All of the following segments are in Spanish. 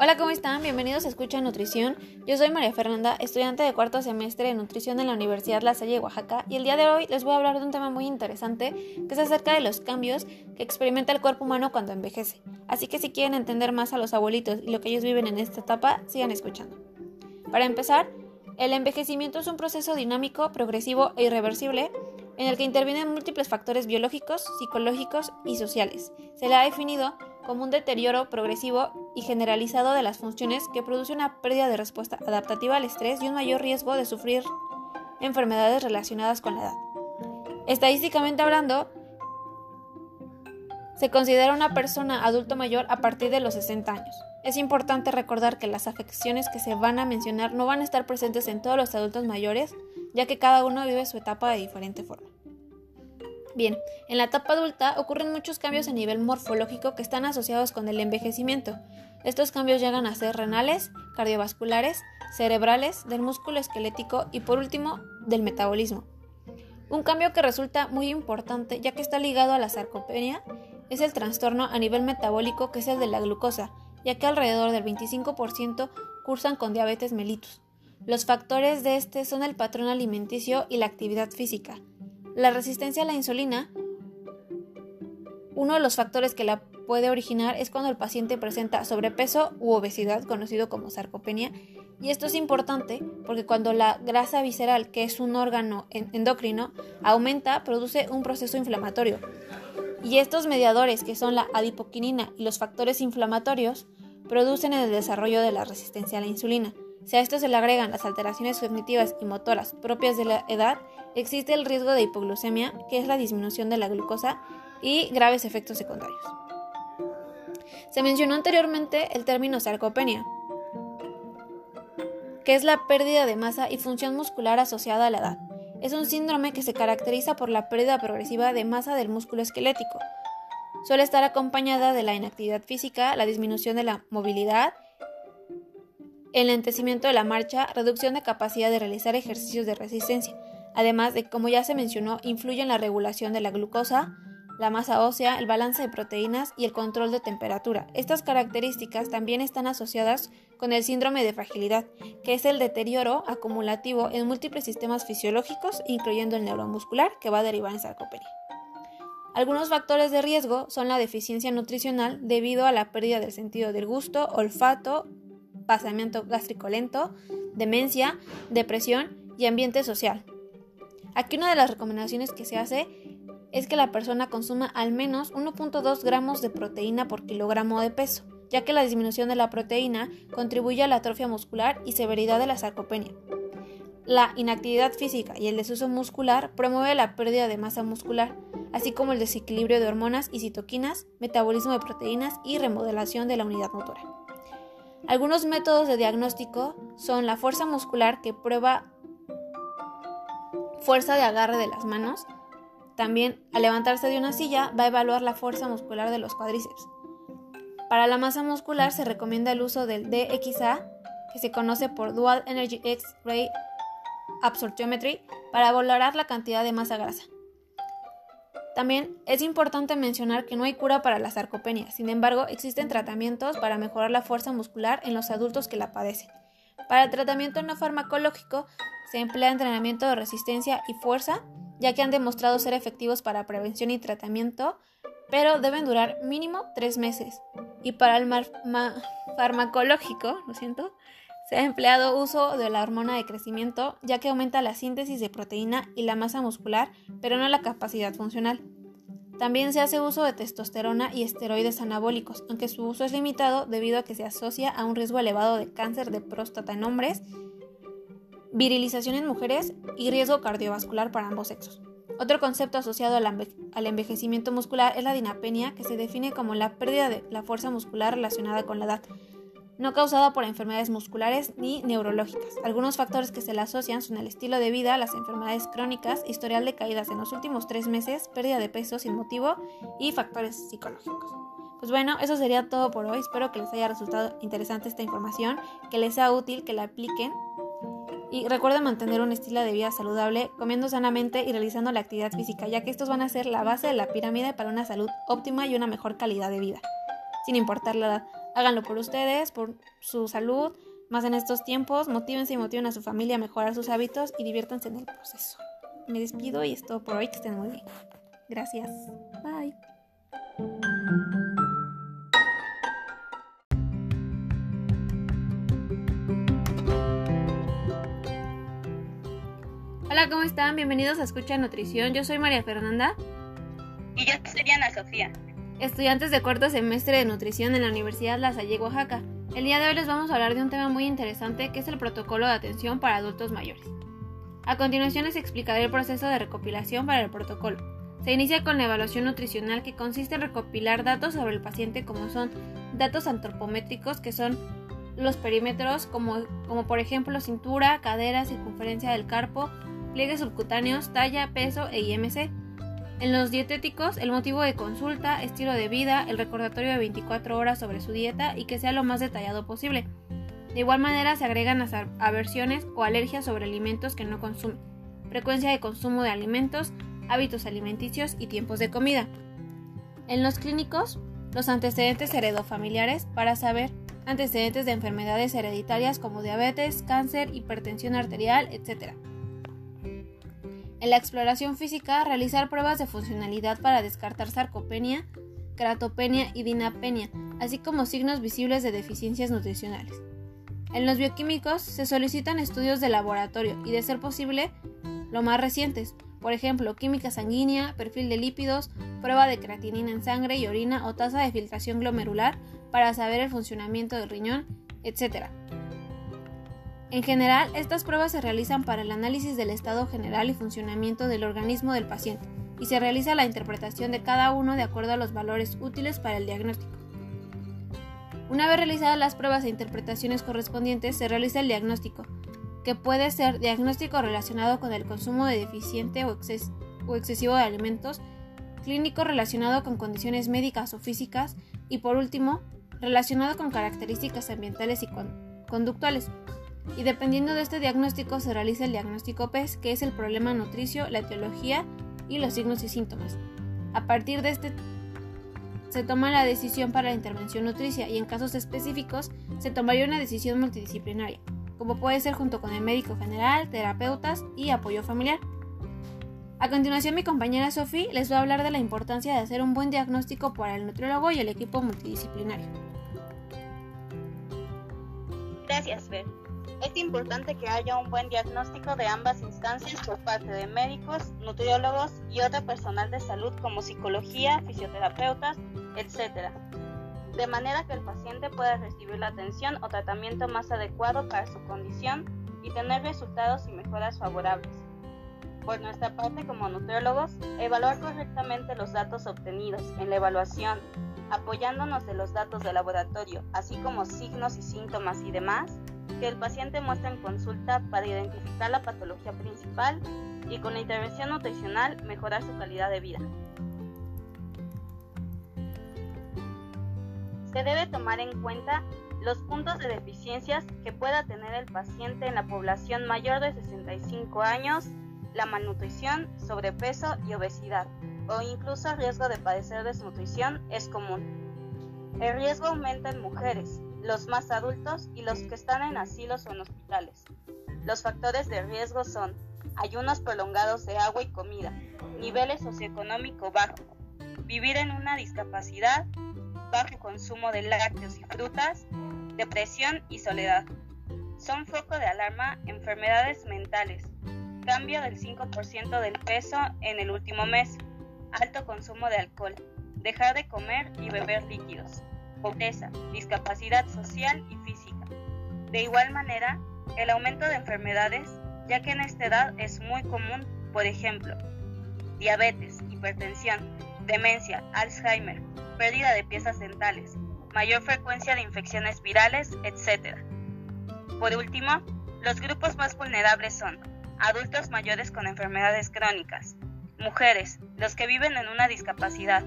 Hola, ¿cómo están? Bienvenidos a Escucha Nutrición. Yo soy María Fernanda, estudiante de cuarto semestre de nutrición en la Universidad La Salle de Oaxaca, y el día de hoy les voy a hablar de un tema muy interesante que es acerca de los cambios que experimenta el cuerpo humano cuando envejece. Así que si quieren entender más a los abuelitos y lo que ellos viven en esta etapa, sigan escuchando. Para empezar, el envejecimiento es un proceso dinámico, progresivo e irreversible en el que intervienen múltiples factores biológicos, psicológicos y sociales. Se le ha definido como un deterioro progresivo y generalizado de las funciones que produce una pérdida de respuesta adaptativa al estrés y un mayor riesgo de sufrir enfermedades relacionadas con la edad. Estadísticamente hablando, se considera una persona adulto mayor a partir de los 60 años. Es importante recordar que las afecciones que se van a mencionar no van a estar presentes en todos los adultos mayores, ya que cada uno vive su etapa de diferente forma. Bien, en la etapa adulta ocurren muchos cambios a nivel morfológico que están asociados con el envejecimiento. Estos cambios llegan a ser renales, cardiovasculares, cerebrales, del músculo esquelético y por último del metabolismo. Un cambio que resulta muy importante ya que está ligado a la sarcopenia es el trastorno a nivel metabólico que es el de la glucosa, ya que alrededor del 25% cursan con diabetes mellitus. Los factores de este son el patrón alimenticio y la actividad física. La resistencia a la insulina, uno de los factores que la puede originar es cuando el paciente presenta sobrepeso u obesidad, conocido como sarcopenia, y esto es importante porque cuando la grasa visceral, que es un órgano endocrino, aumenta, produce un proceso inflamatorio. Y estos mediadores, que son la adipoquinina y los factores inflamatorios, producen el desarrollo de la resistencia a la insulina. Si a esto se le agregan las alteraciones cognitivas y motoras propias de la edad, existe el riesgo de hipoglucemia, que es la disminución de la glucosa, y graves efectos secundarios. Se mencionó anteriormente el término sarcopenia, que es la pérdida de masa y función muscular asociada a la edad. Es un síndrome que se caracteriza por la pérdida progresiva de masa del músculo esquelético. Suele estar acompañada de la inactividad física, la disminución de la movilidad el lentecimiento de la marcha, reducción de capacidad de realizar ejercicios de resistencia, además de, como ya se mencionó, influye en la regulación de la glucosa, la masa ósea, el balance de proteínas y el control de temperatura. Estas características también están asociadas con el síndrome de fragilidad, que es el deterioro acumulativo en múltiples sistemas fisiológicos, incluyendo el neuromuscular, que va a derivar en sarcopenia. Algunos factores de riesgo son la deficiencia nutricional debido a la pérdida del sentido del gusto, olfato pasamiento gástrico lento, demencia, depresión y ambiente social. Aquí una de las recomendaciones que se hace es que la persona consuma al menos 1.2 gramos de proteína por kilogramo de peso, ya que la disminución de la proteína contribuye a la atrofia muscular y severidad de la sarcopenia. La inactividad física y el desuso muscular promueve la pérdida de masa muscular, así como el desequilibrio de hormonas y citoquinas, metabolismo de proteínas y remodelación de la unidad motora. Algunos métodos de diagnóstico son la fuerza muscular que prueba fuerza de agarre de las manos. También al levantarse de una silla va a evaluar la fuerza muscular de los cuádriceps. Para la masa muscular se recomienda el uso del DXA, que se conoce por Dual Energy X-Ray Absorptiometry, para valorar la cantidad de masa grasa. También es importante mencionar que no hay cura para la sarcopenia, sin embargo existen tratamientos para mejorar la fuerza muscular en los adultos que la padecen. Para tratamiento no farmacológico se emplea entrenamiento de resistencia y fuerza, ya que han demostrado ser efectivos para prevención y tratamiento, pero deben durar mínimo tres meses. Y para el farmacológico, lo siento, se ha empleado uso de la hormona de crecimiento ya que aumenta la síntesis de proteína y la masa muscular, pero no la capacidad funcional. También se hace uso de testosterona y esteroides anabólicos, aunque su uso es limitado debido a que se asocia a un riesgo elevado de cáncer de próstata en hombres, virilización en mujeres y riesgo cardiovascular para ambos sexos. Otro concepto asociado al, envejecimiento muscular es la dinapenia, que se define como la pérdida de la fuerza muscular relacionada con la edad, no causada por enfermedades musculares ni neurológicas. Algunos factores que se le asocian son el estilo de vida, las enfermedades crónicas, historial de caídas en los últimos tres meses, pérdida de peso sin motivo y factores psicológicos. Pues bueno, eso sería todo por hoy. Espero que les haya resultado interesante esta información, que les sea útil, que la apliquen. Y recuerden mantener un estilo de vida saludable, comiendo sanamente y realizando la actividad física, ya que estos van a ser la base de la pirámide para una salud óptima y una mejor calidad de vida, sin importar la edad. Háganlo por ustedes, por su salud, más en estos tiempos. Motívense y motiven a su familia a mejorar sus hábitos y diviértanse en el proceso. Me despido y es todo por hoy. Que estén muy bien. Gracias. Bye. Hola, ¿cómo están? Bienvenidos a Escucha Nutrición. Yo soy María Fernanda. Y yo soy Ana Sofía. Estudiantes de cuarto semestre de nutrición en la Universidad La Salle, Oaxaca. El día de hoy les vamos a hablar de un tema muy interesante que es el protocolo de atención para adultos mayores. A continuación les explicaré el proceso de recopilación para el protocolo. Se inicia con la evaluación nutricional que consiste en recopilar datos sobre el paciente como son datos antropométricos que son los perímetros como, como por ejemplo cintura, cadera, circunferencia del carpo, pliegues subcutáneos, talla, peso e IMC. En los dietéticos, el motivo de consulta, estilo de vida, el recordatorio de 24 horas sobre su dieta y que sea lo más detallado posible. De igual manera se agregan las aversiones o alergias sobre alimentos que no consumen, frecuencia de consumo de alimentos, hábitos alimenticios y tiempos de comida. En los clínicos, los antecedentes heredofamiliares para saber antecedentes de enfermedades hereditarias como diabetes, cáncer, hipertensión arterial, etc. En la exploración física, realizar pruebas de funcionalidad para descartar sarcopenia, cratopenia y dinapenia, así como signos visibles de deficiencias nutricionales. En los bioquímicos se solicitan estudios de laboratorio y, de ser posible, lo más recientes, por ejemplo, química sanguínea, perfil de lípidos, prueba de creatinina en sangre y orina o tasa de filtración glomerular para saber el funcionamiento del riñón, etc. En general, estas pruebas se realizan para el análisis del estado general y funcionamiento del organismo del paciente, y se realiza la interpretación de cada uno de acuerdo a los valores útiles para el diagnóstico. Una vez realizadas las pruebas e interpretaciones correspondientes, se realiza el diagnóstico, que puede ser diagnóstico relacionado con el consumo de deficiente o, o excesivo de alimentos, clínico relacionado con condiciones médicas o físicas, y por último, relacionado con características ambientales y conductuales y dependiendo de este diagnóstico se realiza el diagnóstico PES, que es el problema nutricio, la etiología y los signos y síntomas. A partir de este se toma la decisión para la intervención nutricia y en casos específicos se tomaría una decisión multidisciplinaria, como puede ser junto con el médico general, terapeutas y apoyo familiar. A continuación mi compañera Sophie les va a hablar de la importancia de hacer un buen diagnóstico para el nutriólogo y el equipo multidisciplinario. Gracias, Fer. Es importante que haya un buen diagnóstico de ambas instancias por parte de médicos, nutriólogos y otro personal de salud como psicología, fisioterapeutas, etc. De manera que el paciente pueda recibir la atención o tratamiento más adecuado para su condición y tener resultados y mejoras favorables. Por nuestra parte como nutriólogos, evaluar correctamente los datos obtenidos en la evaluación, apoyándonos de los datos de laboratorio, así como signos y síntomas y demás, que el paciente muestra en consulta para identificar la patología principal y con la intervención nutricional mejorar su calidad de vida. Se debe tomar en cuenta los puntos de deficiencias que pueda tener el paciente en la población mayor de 65 años, la malnutrición, sobrepeso y obesidad, o incluso el riesgo de padecer desnutrición es común. El riesgo aumenta en mujeres, los más adultos y los que están en asilos o en hospitales. Los factores de riesgo son ayunos prolongados de agua y comida, niveles socioeconómico bajo, vivir en una discapacidad, bajo consumo de lácteos y frutas, depresión y soledad. Son foco de alarma enfermedades mentales, cambio del 5% del peso en el último mes, alto consumo de alcohol, dejar de comer y beber líquidos pobreza, discapacidad social y física. De igual manera, el aumento de enfermedades, ya que en esta edad es muy común, por ejemplo, diabetes, hipertensión, demencia, Alzheimer, pérdida de piezas dentales, mayor frecuencia de infecciones virales, etc. Por último, los grupos más vulnerables son adultos mayores con enfermedades crónicas, mujeres, los que viven en una discapacidad,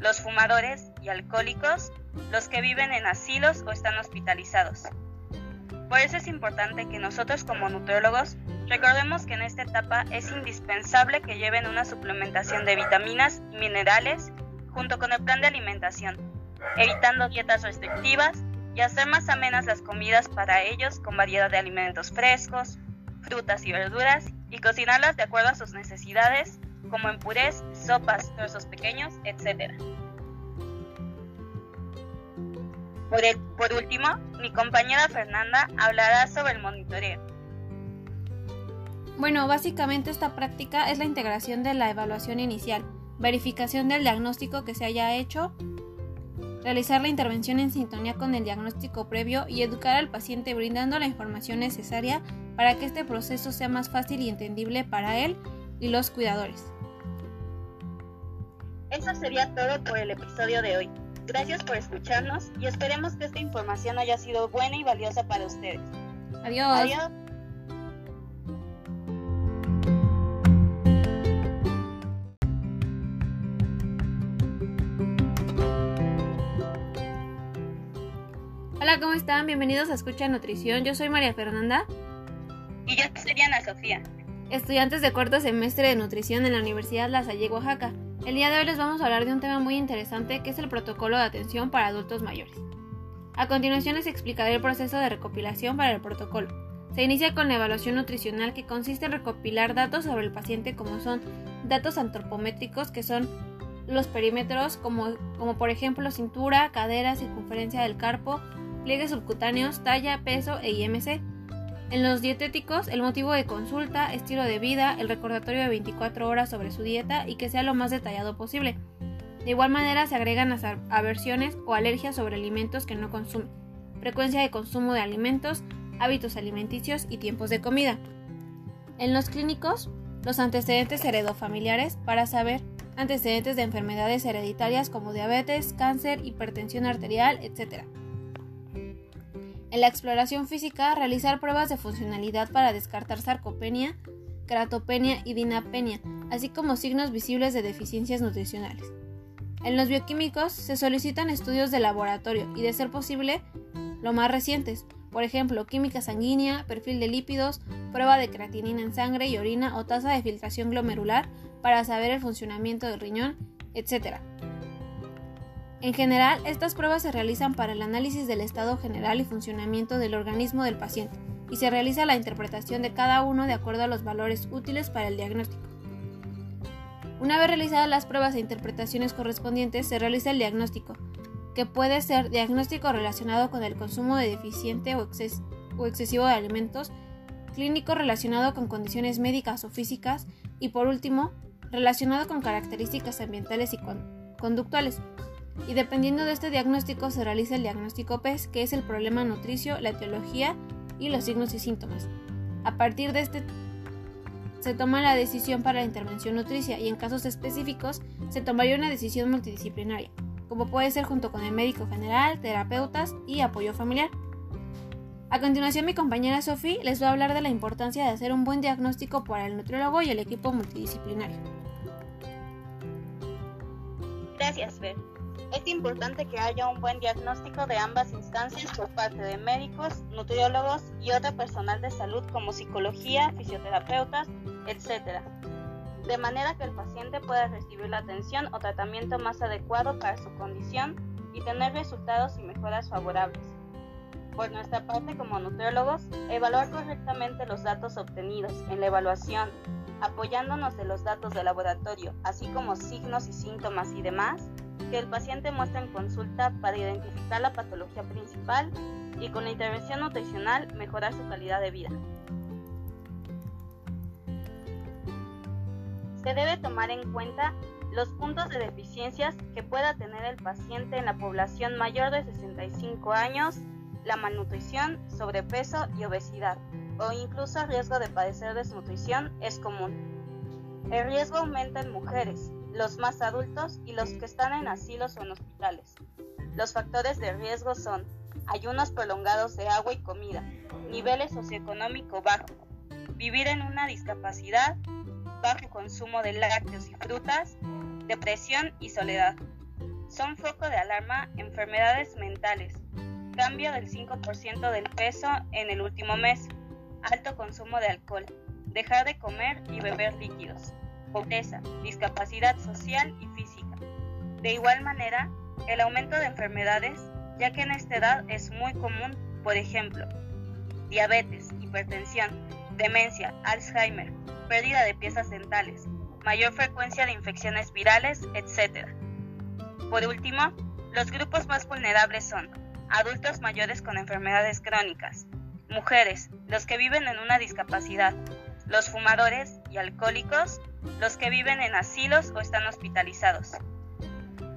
los fumadores y alcohólicos, los que viven en asilos o están hospitalizados. Por eso es importante que nosotros como nutriólogos recordemos que en esta etapa es indispensable que lleven una suplementación de vitaminas y minerales junto con el plan de alimentación, evitando dietas restrictivas y hacer más amenas las comidas para ellos con variedad de alimentos frescos, frutas y verduras y cocinarlas de acuerdo a sus necesidades, como en purés, sopas, trozos pequeños, etc. Por, por último, mi compañera Fernanda hablará sobre el monitoreo. Bueno, básicamente esta práctica es la integración de la evaluación inicial, verificación del diagnóstico que se haya hecho, realizar la intervención en sintonía con el diagnóstico previo y educar al paciente brindando la información necesaria para que este proceso sea más fácil y entendible para él y los cuidadores. Eso sería todo por el episodio de hoy. Gracias por escucharnos y esperemos que esta información haya sido buena y valiosa para ustedes. Adiós. Adiós. Hola, ¿cómo están? Bienvenidos a Escucha Nutrición. Yo soy María Fernanda. Y yo soy Ana Sofía. Estudiantes de cuarto semestre de nutrición en la Universidad La Salle, Oaxaca. El día de hoy les vamos a hablar de un tema muy interesante que es el protocolo de atención para adultos mayores. A continuación les explicaré el proceso de recopilación para el protocolo. Se inicia con la evaluación nutricional que consiste en recopilar datos sobre el paciente como son datos antropométricos que son los perímetros como, como por ejemplo cintura, cadera, circunferencia del carpo, pliegues subcutáneos, talla, peso e IMC. En los dietéticos, el motivo de consulta, estilo de vida, el recordatorio de 24 horas sobre su dieta y que sea lo más detallado posible. De igual manera se agregan las aversiones o alergias sobre alimentos que no consume, frecuencia de consumo de alimentos, hábitos alimenticios y tiempos de comida. En los clínicos, los antecedentes heredofamiliares para saber antecedentes de enfermedades hereditarias como diabetes, cáncer, hipertensión arterial, etc. En la exploración física, realizar pruebas de funcionalidad para descartar sarcopenia, cratopenia y dinapenia, así como signos visibles de deficiencias nutricionales. En los bioquímicos se solicitan estudios de laboratorio y, de ser posible, lo más recientes, por ejemplo, química sanguínea, perfil de lípidos, prueba de creatinina en sangre y orina o tasa de filtración glomerular para saber el funcionamiento del riñón, etc. En general, estas pruebas se realizan para el análisis del estado general y funcionamiento del organismo del paciente y se realiza la interpretación de cada uno de acuerdo a los valores útiles para el diagnóstico. Una vez realizadas las pruebas e interpretaciones correspondientes, se realiza el diagnóstico, que puede ser diagnóstico relacionado con el consumo de deficiente o, excesivo de alimentos, clínico relacionado con condiciones médicas o físicas y por último, relacionado con características ambientales y conductuales y dependiendo de este diagnóstico se realiza el diagnóstico PES, que es el problema nutricio, la etiología y los signos y síntomas. A partir de este se toma la decisión para la intervención nutricia y en casos específicos se tomaría una decisión multidisciplinaria, como puede ser junto con el médico general, terapeutas y apoyo familiar. A continuación mi compañera Sophie les va a hablar de la importancia de hacer un buen diagnóstico para el nutriólogo y el equipo multidisciplinario. Gracias. Es importante que haya un buen diagnóstico de ambas instancias por parte de médicos, nutriólogos y otro personal de salud como psicología, fisioterapeutas, etc. De manera que el paciente pueda recibir la atención o tratamiento más adecuado para su condición y tener resultados y mejoras favorables. Por nuestra parte como nutriólogos, evaluar correctamente los datos obtenidos en la evaluación, apoyándonos de los datos de laboratorio, así como signos y síntomas y demás, que el paciente muestra en consulta para identificar la patología principal y con la intervención nutricional mejorar su calidad de vida. Se debe tomar en cuenta los puntos de deficiencias que pueda tener el paciente en la población mayor de 65 años, la malnutrición, sobrepeso y obesidad, o incluso el riesgo de padecer desnutrición es común. El riesgo aumenta en mujeres, los más adultos y los que están en asilos o en hospitales. Los factores de riesgo son ayunos prolongados de agua y comida, niveles socioeconómico bajo, vivir en una discapacidad, bajo consumo de lácteos y frutas, depresión y soledad. Son foco de alarma enfermedades mentales, cambio del 5% del peso en el último mes, alto consumo de alcohol, dejar de comer y beber líquidos pobreza, discapacidad social y física. De igual manera, el aumento de enfermedades ya que en esta edad es muy común, por ejemplo, diabetes, hipertensión, demencia, Alzheimer, pérdida de piezas dentales, mayor frecuencia de infecciones virales, etc. Por último, los grupos más vulnerables son adultos mayores con enfermedades crónicas, mujeres, los que viven en una discapacidad, los fumadores y alcohólicos, los que viven en asilos o están hospitalizados.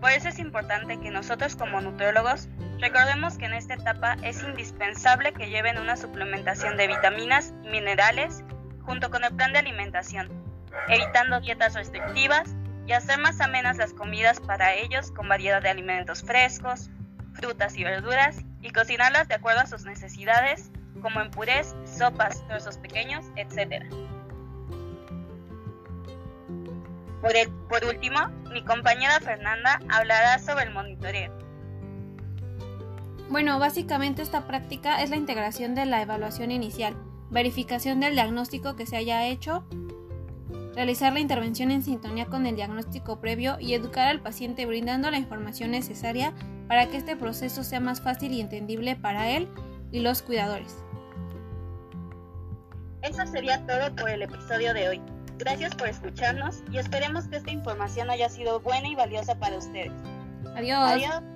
Por eso es importante que nosotros como nutriólogos recordemos que en esta etapa es indispensable que lleven una suplementación de vitaminas y minerales junto con el plan de alimentación, evitando dietas restrictivas y hacer más amenas las comidas para ellos con variedad de alimentos frescos, frutas y verduras y cocinarlas de acuerdo a sus necesidades, como en purés, sopas, trozos pequeños, etc. Por, por último, mi compañera Fernanda hablará sobre el monitoreo. Bueno, básicamente esta práctica es la integración de la evaluación inicial, verificación del diagnóstico que se haya hecho, realizar la intervención en sintonía con el diagnóstico previo y educar al paciente brindando la información necesaria para que este proceso sea más fácil y entendible para él y los cuidadores. Eso sería todo por el episodio de hoy. Gracias por escucharnos y esperemos que esta información haya sido buena y valiosa para ustedes. Adiós. Adiós.